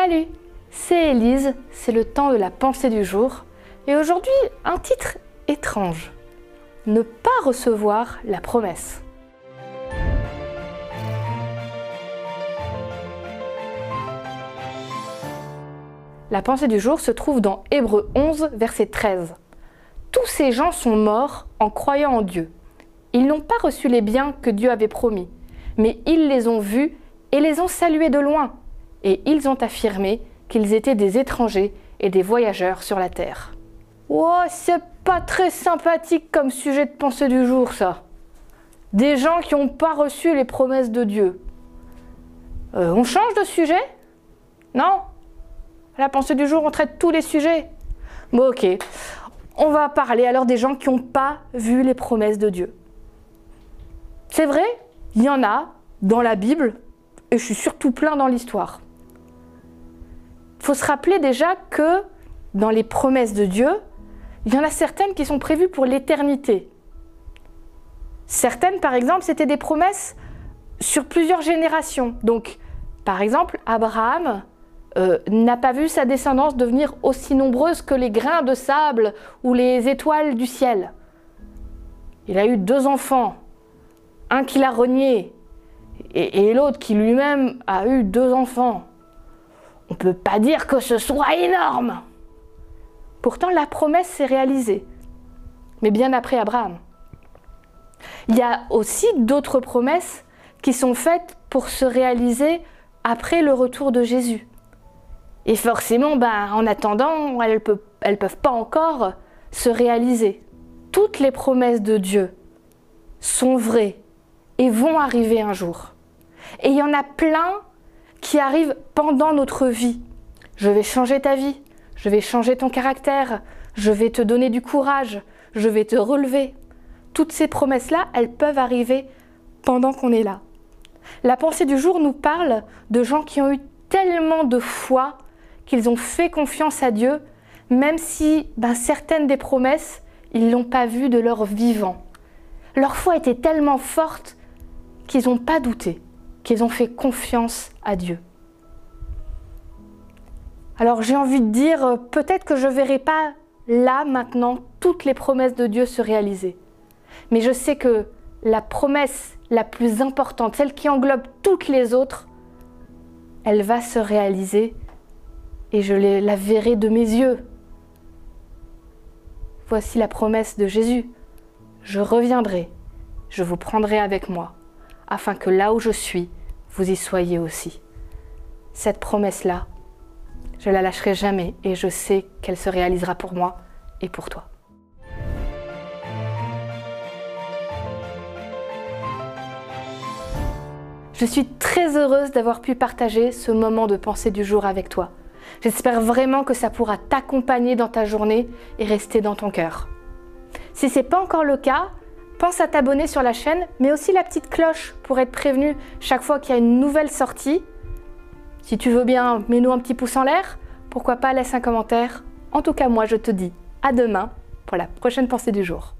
Salut, c'est Élise, c'est le temps de la pensée du jour. Et aujourd'hui, un titre étrange. Ne pas recevoir la promesse. La pensée du jour se trouve dans Hébreu 11, verset 13. Tous ces gens sont morts en croyant en Dieu. Ils n'ont pas reçu les biens que Dieu avait promis, mais ils les ont vus et les ont salués de loin, et ils ont affirmé qu'ils étaient des étrangers et des voyageurs sur la terre. Oh, c'est pas très sympathique comme sujet de pensée du jour, ça. Des gens qui n'ont pas reçu les promesses de Dieu. Euh, on change de sujet? Non? La pensée du jour, on traite tous les sujets. Bon, ok. On va parler alors des gens qui n'ont pas vu les promesses de Dieu. C'est vrai, il y en a dans la Bible, et je suis surtout plein dans l'histoire. Faut se rappeler déjà que dans les promesses de Dieu, il y en a certaines qui sont prévues pour l'éternité. Certaines, par exemple, c'était des promesses sur plusieurs générations. Donc, par exemple, Abraham euh, n'a pas vu sa descendance devenir aussi nombreuse que les grains de sable ou les étoiles du ciel. Il a eu deux enfants, un qu'il a renié et l'autre qui lui-même a eu deux enfants. On ne peut pas dire que ce soit énorme. Pourtant, la promesse s'est réalisée, mais bien après Abraham. Il y a aussi d'autres promesses qui sont faites pour se réaliser après le retour de Jésus. Et forcément, ben, en attendant, elles ne peuvent pas encore se réaliser. Toutes les promesses de Dieu sont vraies et vont arriver un jour. Et il y en a plein qui arrivent pendant notre vie. Je vais changer ta vie, je vais changer ton caractère, je vais te donner du courage, je vais te relever. Toutes ces promesses-là, elles peuvent arriver pendant qu'on est là. La pensée du jour nous parle de gens qui ont eu tellement de foi qu'ils ont fait confiance à Dieu, même si ben, certaines des promesses, ils ne l'ont pas vues de leur vivant. Leur foi était tellement forte qu'ils n'ont pas douté, qu'ils ont fait confiance à Dieu. Alors j'ai envie de dire, euh, peut-être que je ne verrai pas là, maintenant, toutes les promesses de Dieu se réaliser. Mais je sais que la promesse la plus importante, celle qui englobe toutes les autres, elle va se réaliser et je la verrai de mes yeux. Voici la promesse de Jésus. Je reviendrai, je vous prendrai avec moi, afin que là où je suis, vous y soyez aussi. Cette promesse-là, je la lâcherai jamais et je sais qu'elle se réalisera pour moi et pour toi. Je suis très heureuse d'avoir pu partager ce moment de pensée du jour avec toi. J'espère vraiment que ça pourra t'accompagner dans ta journée et rester dans ton cœur. Si ce n'est pas encore le cas, pense à t'abonner sur la chaîne, mais aussi la petite cloche pour être prévenu chaque fois qu'il y a une nouvelle sortie si tu veux bien, mets-nous un petit pouce en l'air. Pourquoi pas, laisse un commentaire. En tout cas, moi, je te dis à demain pour la prochaine pensée du jour.